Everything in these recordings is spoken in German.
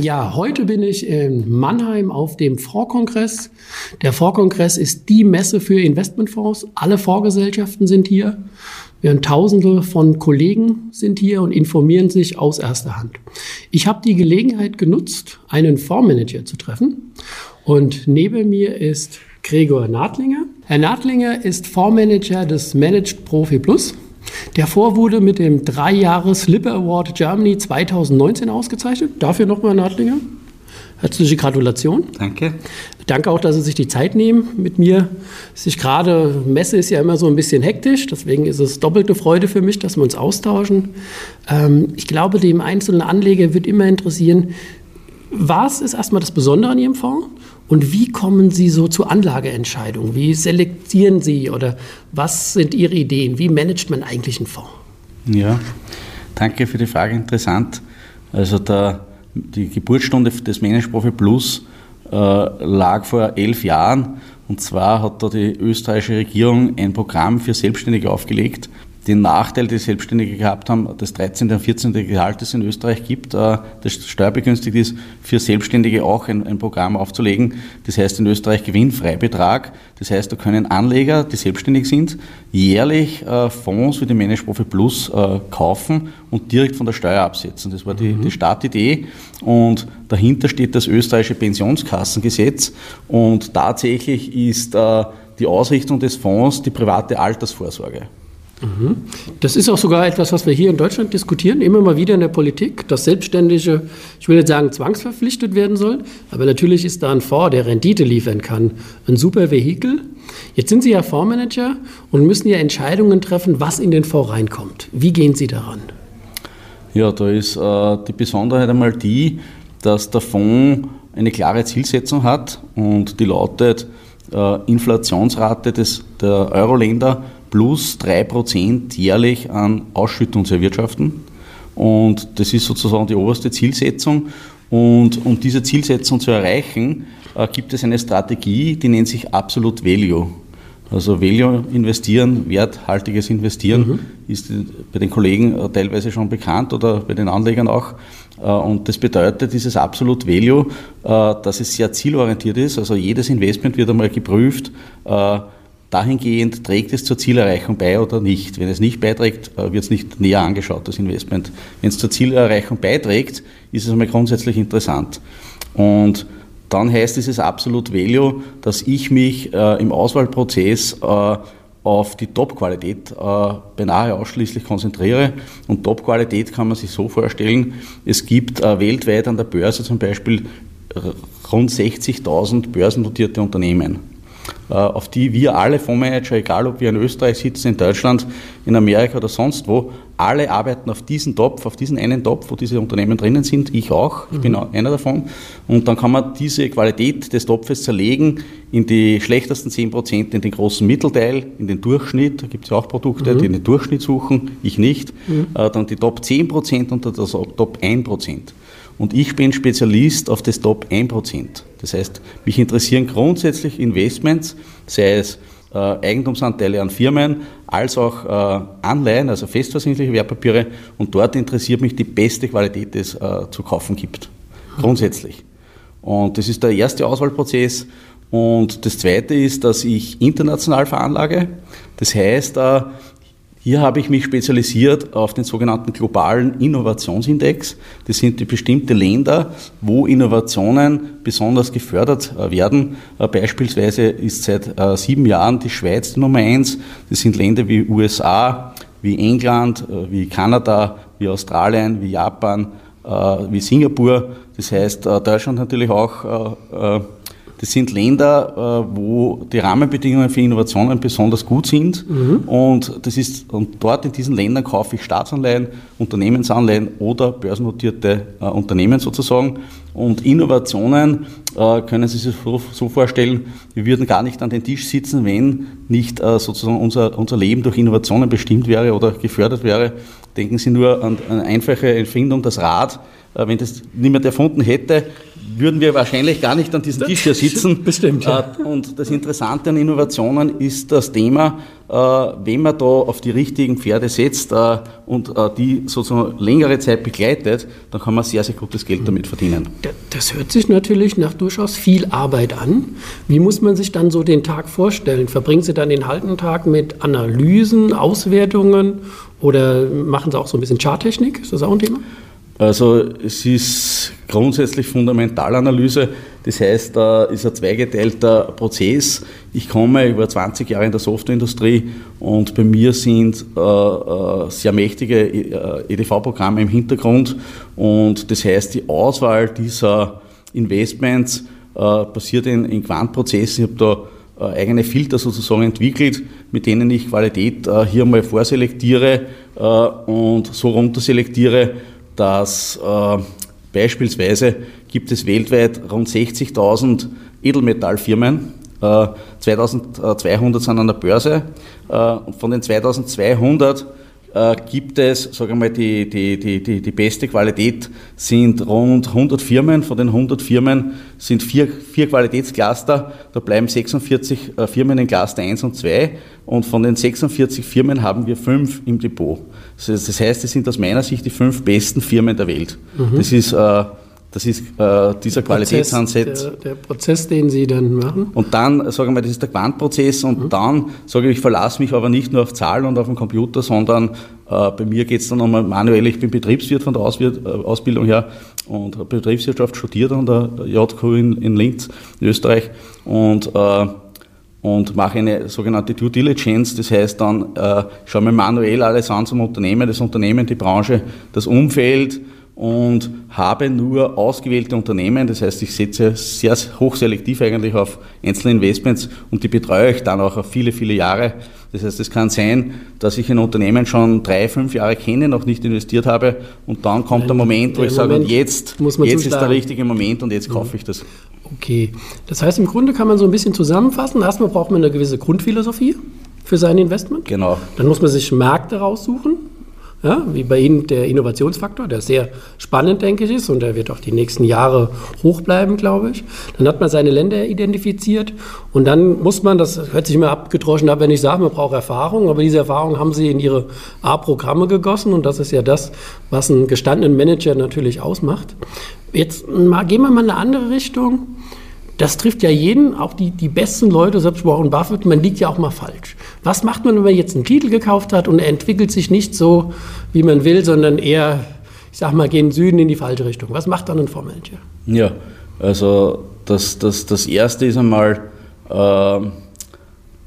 Ja, heute bin ich in Mannheim auf dem Fondskongress. Der Fondskongress ist die Messe für Investmentfonds. Alle Fondsgesellschaften sind hier. Wir Tausende von Kollegen sind hier und informieren sich aus erster Hand. Ich habe die Gelegenheit genutzt, einen Fondsmanager zu treffen. Und neben mir ist Gregor Nadlinger. Herr Nadlinger ist Fondsmanager des Managed Profi Plus. Der Fonds wurde mit dem drei Jahres Lipper Award Germany 2019 ausgezeichnet. Dafür nochmal Nadlinger. Herzliche Gratulation. Danke. Danke auch, dass Sie sich die Zeit nehmen mit mir. Sich gerade Messe ist ja immer so ein bisschen hektisch, deswegen ist es doppelte Freude für mich, dass wir uns austauschen. Ähm, ich glaube, dem einzelnen Anleger wird immer interessieren, was ist erstmal das Besondere an Ihrem Fonds und wie kommen Sie so zu Anlageentscheidungen? Wie selektieren Sie oder was sind Ihre Ideen? Wie managt man eigentlich einen Fonds? Ja, danke für die Frage, interessant. Also der, die Geburtsstunde des Managed Plus äh, lag vor elf Jahren und zwar hat da die österreichische Regierung ein Programm für Selbstständige aufgelegt, den Nachteil, die Selbstständige gehabt haben, das 13. und 14. Gehalt, das in Österreich gibt, äh, das steuerbegünstigt ist, für Selbstständige auch ein, ein, Programm aufzulegen. Das heißt in Österreich Gewinnfreibetrag. Das heißt, da können Anleger, die selbstständig sind, jährlich äh, Fonds wie die Manage Profit Plus äh, kaufen und direkt von der Steuer absetzen. Das war die, mhm. die Startidee. Und dahinter steht das österreichische Pensionskassengesetz. Und tatsächlich ist die Ausrichtung des Fonds die private Altersvorsorge. Mhm. Das ist auch sogar etwas, was wir hier in Deutschland diskutieren, immer mal wieder in der Politik, dass Selbstständige, ich will nicht sagen zwangsverpflichtet werden sollen, aber natürlich ist da ein Fonds, der Rendite liefern kann, ein super Vehikel. Jetzt sind Sie ja Fondsmanager und müssen ja Entscheidungen treffen, was in den Fonds reinkommt. Wie gehen Sie daran? Ja, da ist äh, die Besonderheit einmal die, dass der Fonds eine klare Zielsetzung hat und die lautet äh, Inflationsrate des, der Euro-Länder plus 3% jährlich an Ausschüttung zu erwirtschaften. Und das ist sozusagen die oberste Zielsetzung. Und um diese Zielsetzung zu erreichen, äh, gibt es eine Strategie, die nennt sich Absolute Value. Also Value investieren, werthaltiges Investieren mhm. ist bei den Kollegen äh, teilweise schon bekannt oder bei den Anlegern auch. Äh, und das bedeutet, dieses Absolute Value, dass es sehr zielorientiert ist. Also jedes Investment wird einmal geprüft, dahingehend, trägt es zur Zielerreichung bei oder nicht. Wenn es nicht beiträgt, äh, wird es nicht näher angeschaut, das Investment. Wenn es zur Zielerreichung beiträgt, ist es einmal grundsätzlich interessant. Und dann heißt dieses Absolute Value, dass ich mich äh, im Auswahlprozess äh, auf die Top-Qualität äh, beinahe ausschließlich konzentriere. Und Top-Qualität kann man sich so vorstellen, es gibt äh, weltweit an der Börse zum Beispiel rund 60.000 börsennotierte Unternehmen. Äh, auf die wir alle Fondsmanager, egal ob wir in Österreich sitzen, in Deutschland, in Amerika oder sonst wo, alle arbeiten auf diesen Topf, auf diesen einen Topf, wo diese Unternehmen drinnen sind. Ich auch, ich mhm. bin einer davon. Und dann kann man diese Qualität des Topfes zerlegen in die schlechtesten 10%, in den großen Mittelteil, in den Durchschnitt. Da gibt es ja auch Produkte, mhm. die den Durchschnitt suchen, ich nicht. Mhm. Äh, dann die Top 10% und das Top 1%. Und ich bin Spezialist auf das Top 1%. Das heißt, mich interessieren grundsätzlich Investments, sei es äh, Eigentumsanteile an Firmen, als auch äh, Anleihen, also festversicherliche Wertpapiere. Und dort interessiert mich die beste Qualität, die es äh, zu kaufen gibt. Grundsätzlich. Und das ist der erste Auswahlprozess. Und das zweite ist, dass ich international veranlage. Das heißt, äh, Hier habe ich mich spezialisiert auf den sogenannten globalen Innovationsindex. Das sind die bestimmte Länder, wo Innovationen besonders gefördert äh, werden. Äh, beispielsweise ist seit äh, sieben Jahren die Schweiz die Nummer eins. Das sind Länder wie USA, wie England, wie Kanada, wie Australien, wie Japan, wie Singapur. Das heißt, Deutschland natürlich auch das sind Länder, äh, wo die Rahmenbedingungen für Innovationen besonders gut sind. Mhm. Und, das ist, und dort in diesen Ländern kaufe ich Staatsanleihen, Unternehmensanleihen oder börsennotierte äh, Unternehmen sozusagen. Und Innovationen äh, können Sie sich so vorstellen, wir würden gar nicht an den Tisch sitzen, wenn nicht sozusagen unser, unser Leben durch Innovationen bestimmt wäre oder gefördert wäre. Denken Sie nur an eine einfache Erfindung, das Rad. Wenn das niemand erfunden hätte, würden wir wahrscheinlich gar nicht an diesem Tisch hier sitzen. Bestimmt. Ja. Äh, und das Interessante an Innovationen ist das Thema, äh, wenn man da auf die richtigen Pferde setzt äh, und die sozusagen längere Zeit begleitet, dann kann man sehr, sehr gutes Geld damit verdienen. Das hört sich natürlich nach durchaus viel Arbeit an. Wie muss man sich dann so den Tag vorstellen? Verbringen Sie dann den halben Tag mit Analysen, Auswertungen oder machen Sie auch so ein bisschen Charttechnik? Ist das auch ein Thema? Also es ist grundsätzlich Fundamentalanalyse, das heißt, da ist ein zweigeteilter Prozess. Ich komme über 20 Jahre in der Softwareindustrie und bei mir sind äh, äh sehr mächtige EDV-Programme äh, im Hintergrund und das heißt, die Auswahl dieser Investments passiert in, Quantprozessen. Ich habe da eigene Filter sozusagen entwickelt, mit denen ich Qualität äh, hier mal vorselektiere und so runterselektiere, dass äh, beispielsweise gibt es weltweit rund 60.000 Edelmetallfirmen. Äh, 2200 sind an der Börse. Äh, von den 2200 äh, gibt es, sagen wir mal, die, die, die, die, die beste Qualität sind rund 100 Firmen. Von den 100 Firmen sind vier, vier Qualitätscluster. Da bleiben 46 äh, Firmen in Cluster 1 und 2. Und von den 46 Firmen haben wir fünf im Depot. Das heißt, es sind aus meiner Sicht die fünf besten Firmen der Welt. Mhm. Das ist äh, das ist äh, dieser Qualitätsansatz. Der, der, Prozess, den Sie dann machen. Und dann, sagen wir, das ist der Quantprozess und mhm. dann sage ich, ich verlasse mich aber nicht nur auf Zahlen und auf den Computer, sondern äh, bei mir geht es dann nochmal manuell. Ich bin Betriebswirt von der Auswirt, äh, Ausbildung her und habe Betriebswirtschaft studiert an der JQ in, in Linz, in Österreich und äh, und mache eine sogenannte Due Diligence, das heißt dann, äh, schaue mir manuell alles an zum Unternehmen, das Unternehmen, die Branche, das Umfeld, und habe nur ausgewählte Unternehmen, das heißt, ich setze sehr hochselektiv eigentlich auf einzelne Investments und die betreue ich dann auch auf viele, viele Jahre. Das heißt, es kann sein, dass ich ein Unternehmen schon drei, fünf Jahre kenne, noch nicht investiert habe und dann kommt der Moment, wo ich sage, jetzt, jetzt ist der richtige Moment und jetzt kaufe ich das. Okay, das heißt, im Grunde kann man so ein bisschen zusammenfassen. Erstmal braucht man eine gewisse Grundphilosophie für sein Investment. Genau. Dann muss man sich Märkte raussuchen, ja, wie bei Ihnen der Innovationsfaktor, der sehr spannend, denke ich, ist und der wird auch die nächsten Jahre hoch bleiben, glaube ich. Dann hat man seine Länder identifiziert und dann muss man, das hört sich immer abgedroschen ab, wenn ich sage, man braucht Erfahrung, aber diese Erfahrung haben Sie in Ihre A-Programme gegossen und das ist ja das, was einen gestandenen Manager natürlich ausmacht. Jetzt gehen wir mal in eine andere Richtung das trifft ja jeden, auch die, die besten Leute, selbst Warren Buffett, man liegt ja auch mal falsch. Was macht man, wenn man jetzt einen Titel gekauft hat und er entwickelt sich nicht so, wie man will, sondern eher, ich sag mal, gehen Süden in die falsche Richtung? Was macht dann ein Fondsmanager? Ja, also das, das, das Erste ist einmal, äh,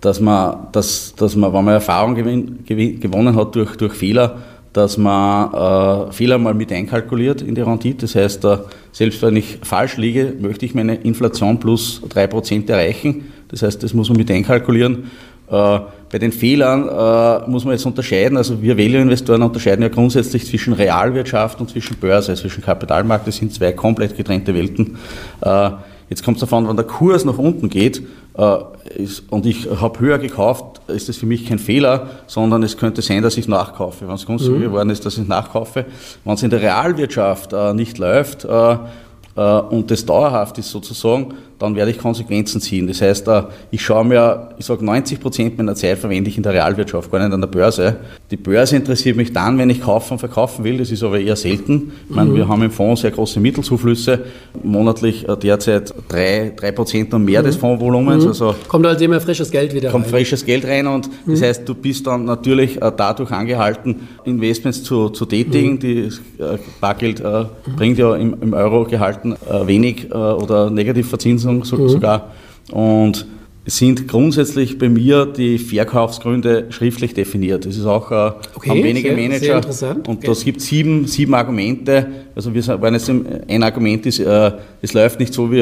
dass, man, dass, dass man, wenn man Erfahrung gewin, gewonnen hat durch, durch Fehler, dass man äh, Fehler mal mit einkalkuliert in die Rendite. Das heißt, äh, selbst wenn ich falsch liege, möchte ich meine Inflation plus 3% erreichen. Das heißt, das muss man mit einkalkulieren. Äh, bei den Fehlern äh, muss man jetzt unterscheiden. Also wir Value-Investoren unterscheiden ja grundsätzlich zwischen Realwirtschaft und zwischen Börse, zwischen Kapitalmarkt. Das sind zwei komplett getrennte Welten. Äh, jetzt kommt es davon, wenn der Kurs nach unten geht, und ich habe höher gekauft, ist das für mich kein Fehler, sondern es könnte sein, dass ich nachkaufe. Wenn es günstig mhm. geworden ist, dass ich nachkaufe. Wenn es in der Realwirtschaft äh, nicht läuft äh, und das dauerhaft ist sozusagen, dann werde ich Konsequenzen ziehen. Das heißt, ich schaue mir, ich sage 90 Prozent meiner Zeit verwende ich in der Realwirtschaft, gar nicht an der Börse. Die Börse interessiert mich dann, wenn ich kaufen und verkaufen will. Das ist aber eher selten. Ich meine, mhm. wir haben im Fonds sehr große Mittelzuflüsse, monatlich äh, derzeit drei, drei Prozent und mehr mhm. des Fondsvolumens. Mhm. Also kommt also immer frisches Geld wieder kommt rein. Kommt frisches Geld rein und das mhm. heißt, du bist dann natürlich äh, dadurch angehalten, Investments zu, zu tätigen. Mhm. Die äh, Bargeld äh, bringt ja im, im Euro gehalten äh, wenig äh, oder Negativverzinsung so, sogar. Und sind grundsätzlich bei mir die Verkaufsgründe schriftlich definiert. Das ist auch äh, okay, haben wenige sehr, Manager sehr interessant. und okay. das gibt sieben, sieben Argumente. Also wir waren jetzt ein Argument ist, äh, es läuft nicht so wie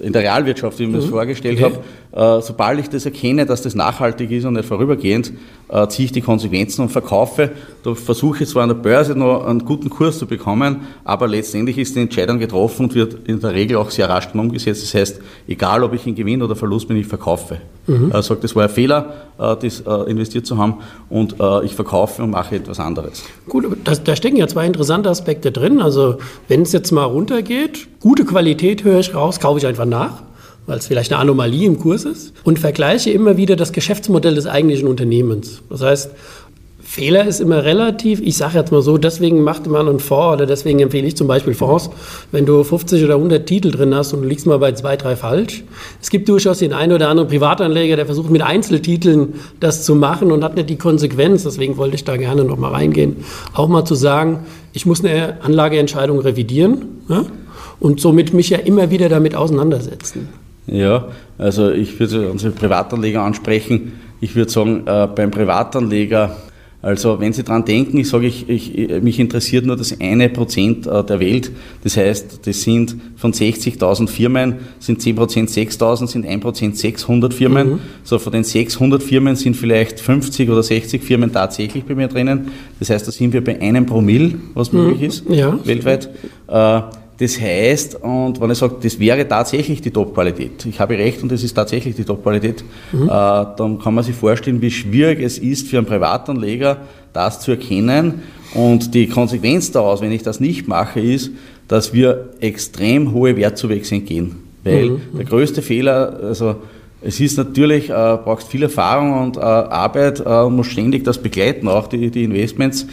in der Realwirtschaft, wie ich mir mhm. das vorgestellt okay. habe. Äh, sobald ich das erkenne, dass das nachhaltig ist und nicht vorübergehend, äh, ziehe ich die Konsequenzen und verkaufe. Da versuche ich zwar an der Börse noch einen guten Kurs zu bekommen, aber letztendlich ist die Entscheidung getroffen und wird in der Regel auch sehr rasch umgesetzt. Das heißt, egal ob ich in Gewinn oder Verlust bin, ich verkaufe. Mhm. Er sagt, das war ein Fehler, äh, das investiert zu haben und ich verkaufe und mache etwas anderes. Gut, das, da stecken ja zwei interessante Aspekte drin. Also wenn es jetzt mal runtergeht, gute Qualität höre ich raus, kaufe ich einfach nach weil es vielleicht eine Anomalie im Kurs ist, und vergleiche immer wieder das Geschäftsmodell des eigentlichen Unternehmens. Das heißt, Fehler ist immer relativ. Ich sage jetzt mal so, deswegen macht man einen Fonds oder deswegen empfehle ich zum Beispiel Fonds, wenn du 50 oder 100 Titel drin hast und du liegst mal bei zwei, drei falsch. Es gibt durchaus den einen oder anderen Privatanleger, der versucht mit Einzeltiteln das zu machen und hat nicht die Konsequenz. Deswegen wollte ich da gerne noch mal reingehen. Auch mal zu sagen, ich muss eine Anlageentscheidung revidieren ja? und somit mich ja immer wieder damit auseinandersetzen. Ja, also ich würde unsere Privatanleger ansprechen. Ich würde sagen, äh, beim Privatanleger also wenn Sie daran denken, ich sage, ich, ich, mich interessiert nur das eine Prozent äh, der Welt. Das heißt, das sind von 60.000 Firmen, sind 10 Prozent 6.000, sind 1 Prozent 600 Firmen. Mhm. So von den 600 Firmen sind vielleicht 50 oder 60 Firmen tatsächlich bei mir drinnen. Das heißt, da sind wir bei einem Promille, was möglich mhm. ist, ja. weltweit. Äh, das heißt, und wenn ich sage, das wäre tatsächlich die Top-Qualität, ich habe recht und das ist tatsächlich die Top-Qualität, mhm. äh, dann kann man sich vorstellen, wie schwierig es ist für einen Privatanleger, das zu erkennen. Und die Konsequenz daraus, wenn ich das nicht mache, ist, dass wir extrem hohe Wertzuwächse entgehen. Weil mhm. der größte Fehler, also es ist natürlich, äh, braucht viel Erfahrung und äh, Arbeit äh, und muss ständig das begleiten, auch die, die Investments.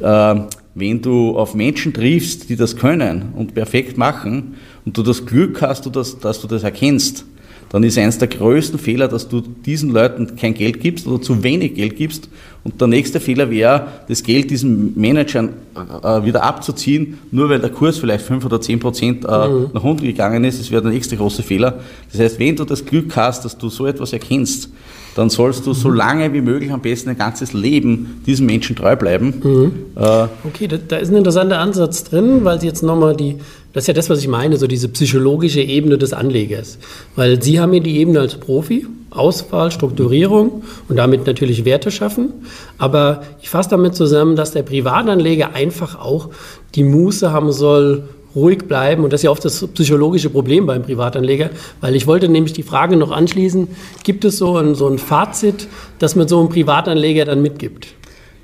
Äh, wenn du auf Menschen triffst, die das können und perfekt machen und du das Glück hast, dass du das erkennst, dann ist eines der größten Fehler, dass du diesen Leuten kein Geld gibst oder zu wenig Geld gibst. Und der nächste Fehler wäre, das Geld diesen Managern äh, wieder abzuziehen, nur weil der Kurs vielleicht 5 oder 10 Prozent äh, mhm. nach unten gegangen ist. Das wäre der nächste große Fehler. Das heißt, wenn du das Glück hast, dass du so etwas erkennst, dann sollst du so lange wie möglich am besten ein ganzes Leben diesen Menschen treu bleiben. Mhm. Äh, okay, da, da, ist ein interessanter Ansatz drin, weil Sie jetzt nochmal die, das ist ja das, was ich meine, so diese psychologische Ebene des Anlegers. Weil Sie haben ja die Ebene als Profi, Auswahl, Strukturierung und damit natürlich Werte schaffen. Aber ich fasse damit zusammen, dass der Privatanleger einfach auch die Muße haben soll, ruhig bleiben. Und das ist ja oft das psychologische Problem beim Privatanleger, weil ich wollte nämlich die Frage noch anschließen, gibt es so ein, so ein Fazit, das man so einem Privatanleger dann mitgibt?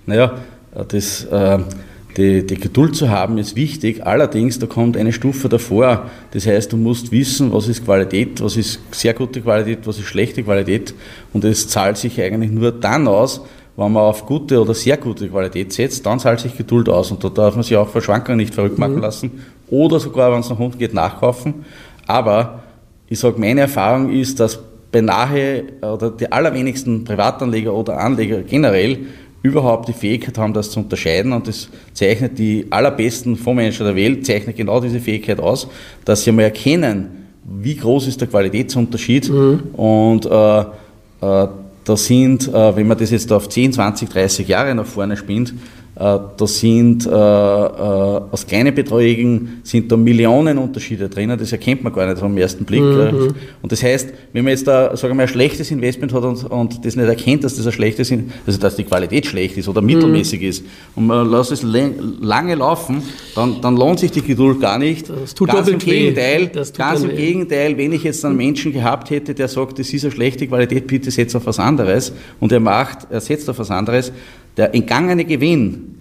Naja, das, äh, die, die Geduld zu haben ist wichtig. Allerdings, da kommt eine Stufe davor. Das heißt, du musst wissen, was ist Qualität, was ist sehr gute Qualität, was ist schlechte Qualität. Und es zahlt sich eigentlich nur dann aus, wenn man auf gute oder sehr gute Qualität setzt, dann zahlt sich Geduld aus. Und da darf man sich auch vor Schwankungen nicht verrückt machen mhm. lassen oder sogar, wenn es nach unten geht, nachkaufen. Aber ich sage, meine Erfahrung ist, dass beinahe oder die allerwenigsten Privatanleger oder Anleger generell überhaupt die Fähigkeit haben, das zu unterscheiden. Und das zeichnet die allerbesten Fondsmanager der Welt, zeichnet genau diese Fähigkeit aus, dass sie einmal erkennen, wie groß ist der Qualitätsunterschied. Mhm. Und äh, äh, da sind, äh, wenn man das jetzt auf 10, 20, 30 Jahre nach vorne spinnt, äh, da sind äh, äh, aus kleinen Beträgen sind da Millionen Unterschiede drinnen, das erkennt man gar nicht am ersten Blick. Mhm. Und das heißt, wenn man jetzt da, sagen wir mal, ein schlechtes Investment hat und, und das nicht erkennt, dass das ein schlechtes, also dass die Qualität schlecht ist oder mittelmäßig mhm. ist und man lässt es lange laufen, dann, dann lohnt sich die Geduld gar nicht. Das tut ganz im Gegenteil, ganz im weh. Gegenteil, wenn ich jetzt einen Menschen gehabt hätte, der sagt, das ist eine schlechte Qualität, bitte setz auf was anderes und er macht, er setzt auf was anderes, der entgangene Gewinn,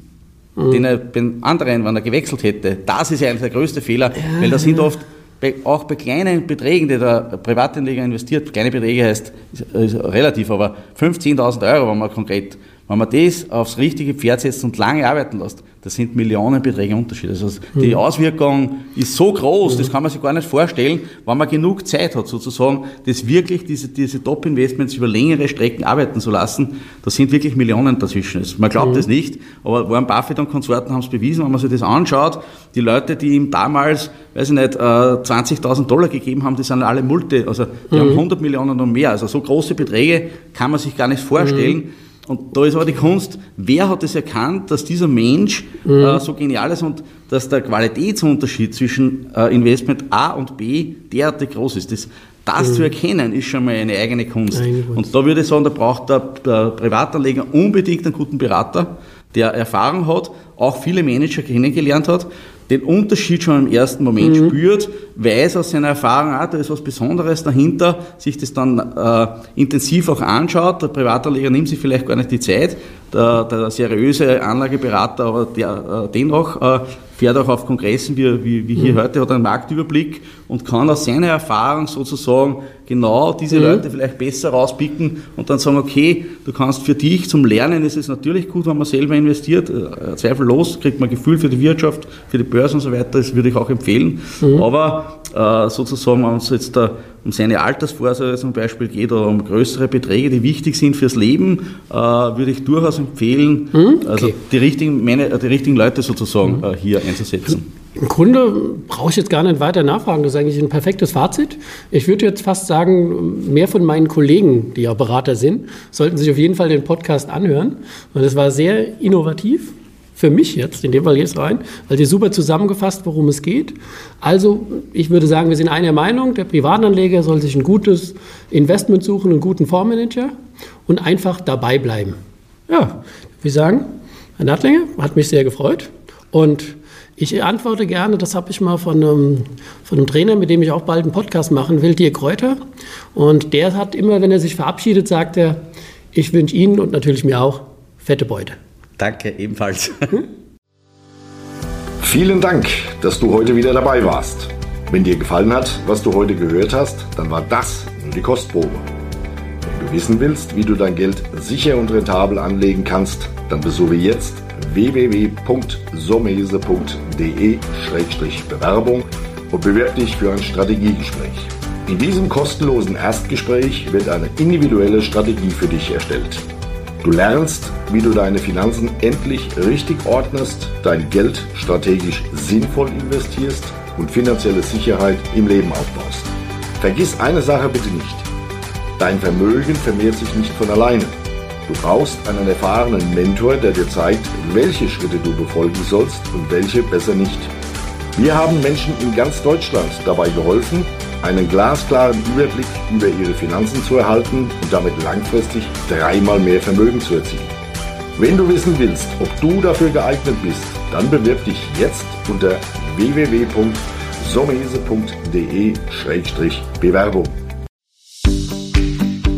mhm. den er bei anderen, wenn er gewechselt hätte, das ist eigentlich der größte Fehler, ja. weil da sind oft bei, auch bei kleinen Beträgen, die der Privatanleger investiert, kleine Beträge heißt ist, ist relativ, aber 15.000 Euro, wenn man konkret Wenn man das aufs richtige Pferd setzt und lange arbeiten lässt, das sind Millionenbeträge Unterschied. Also die mhm. Auswirkung ist so groß, mhm. das kann man sich gar nicht vorstellen, wenn man genug Zeit hat, sozusagen, das wirklich diese, diese Top-Investments über längere Strecken arbeiten zu lassen. Da sind wirklich Millionen dazwischen. Man glaubt es mhm. nicht, aber Warren Buffett und Konsorten haben es bewiesen, wenn man sich das anschaut. Die Leute, die ihm damals, weiß ich nicht, 20.000 äh, Dollar gegeben haben, die sind alle Multi, also die haben 100 mhm. Millionen und mehr. Also so große Beträge kann man sich gar nicht vorstellen. Und da ist aber die Kunst, wer hat es erkannt, dass dieser Mensch mhm. äh, so genial ist und dass der Qualitätsunterschied zwischen äh, Investment A und B derartig groß ist. Das, das mhm. zu erkennen, ist schon mal eine eigene Kunst. Eigene Kunst. Und da würde ich sagen, da braucht der, der Privatanleger unbedingt einen guten Berater, der Erfahrung hat, auch viele Manager kennengelernt hat, den Unterschied schon im ersten Moment mhm. spürt, weiß aus seiner Erfahrung, ah, da ist was Besonderes dahinter, sich das dann äh, intensiv auch anschaut. Der Privatanleger nimmt sich vielleicht gar nicht die Zeit, der, der seriöse Anlageberater, aber der, äh, dennoch äh, fährt auch auf Kongressen wie, wie, wie hier mhm. heute, hat einen Marktüberblick und kann aus seiner Erfahrung sozusagen genau diese mhm. Leute vielleicht besser rauspicken und dann sagen, okay, du kannst für dich zum Lernen ist es natürlich gut, wenn man selber investiert, äh, zweifellos, kriegt man Gefühl für die Wirtschaft, für die Börse und so weiter, das würde ich auch empfehlen. Mhm. Aber äh, sozusagen, wenn es jetzt da um seine Altersvorsorge zum Beispiel geht oder um größere Beträge, die wichtig sind fürs Leben, äh, würde ich durchaus empfehlen, mhm. okay. also die richtigen, meine, die richtigen Leute sozusagen mhm. hier einzusetzen. Im Grunde brauche ich jetzt gar nicht weiter nachfragen. Das ist eigentlich ein perfektes Fazit. Ich würde jetzt fast sagen, mehr von meinen Kollegen, die ja Berater sind, sollten sich auf jeden Fall den Podcast anhören. Und es war sehr innovativ für mich jetzt, in dem Fall jetzt rein, weil sie super zusammengefasst, worum es geht. Also, ich würde sagen, wir sind einer Meinung, der Privatanleger soll sich ein gutes Investment suchen, einen guten Fondsmanager und einfach dabei bleiben. Ja, wir sagen, Herr Nattlinger, hat mich sehr gefreut und ich antworte gerne, das habe ich mal von einem, von einem Trainer, mit dem ich auch bald einen Podcast machen will, Dirk Kräuter. Und der hat immer, wenn er sich verabschiedet, sagt er, ich wünsche Ihnen und natürlich mir auch fette Beute. Danke, ebenfalls. Vielen Dank, dass du heute wieder dabei warst. Wenn dir gefallen hat, was du heute gehört hast, dann war das nur die Kostprobe. Wenn du wissen willst, wie du dein Geld sicher und rentabel anlegen kannst, dann besuche jetzt www.somese.de-bewerbung und bewirb dich für ein Strategiegespräch. In diesem kostenlosen Erstgespräch wird eine individuelle Strategie für dich erstellt. Du lernst, wie du deine Finanzen endlich richtig ordnest, dein Geld strategisch sinnvoll investierst und finanzielle Sicherheit im Leben aufbaust. Vergiss eine Sache bitte nicht. Dein Vermögen vermehrt sich nicht von alleine. Du brauchst einen erfahrenen Mentor, der dir zeigt, welche Schritte du befolgen sollst und welche besser nicht. Wir haben Menschen in ganz Deutschland dabei geholfen, einen glasklaren Überblick über ihre Finanzen zu erhalten und damit langfristig dreimal mehr Vermögen zu erzielen. Wenn du wissen willst, ob du dafür geeignet bist, dann bewirb dich jetzt unter www.somese.de-bewerbung.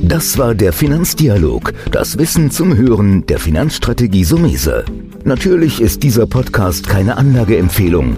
Das war der Finanzdialog, das Wissen zum Hören der Finanzstrategie Sumese. Natürlich ist dieser Podcast keine Anlageempfehlung.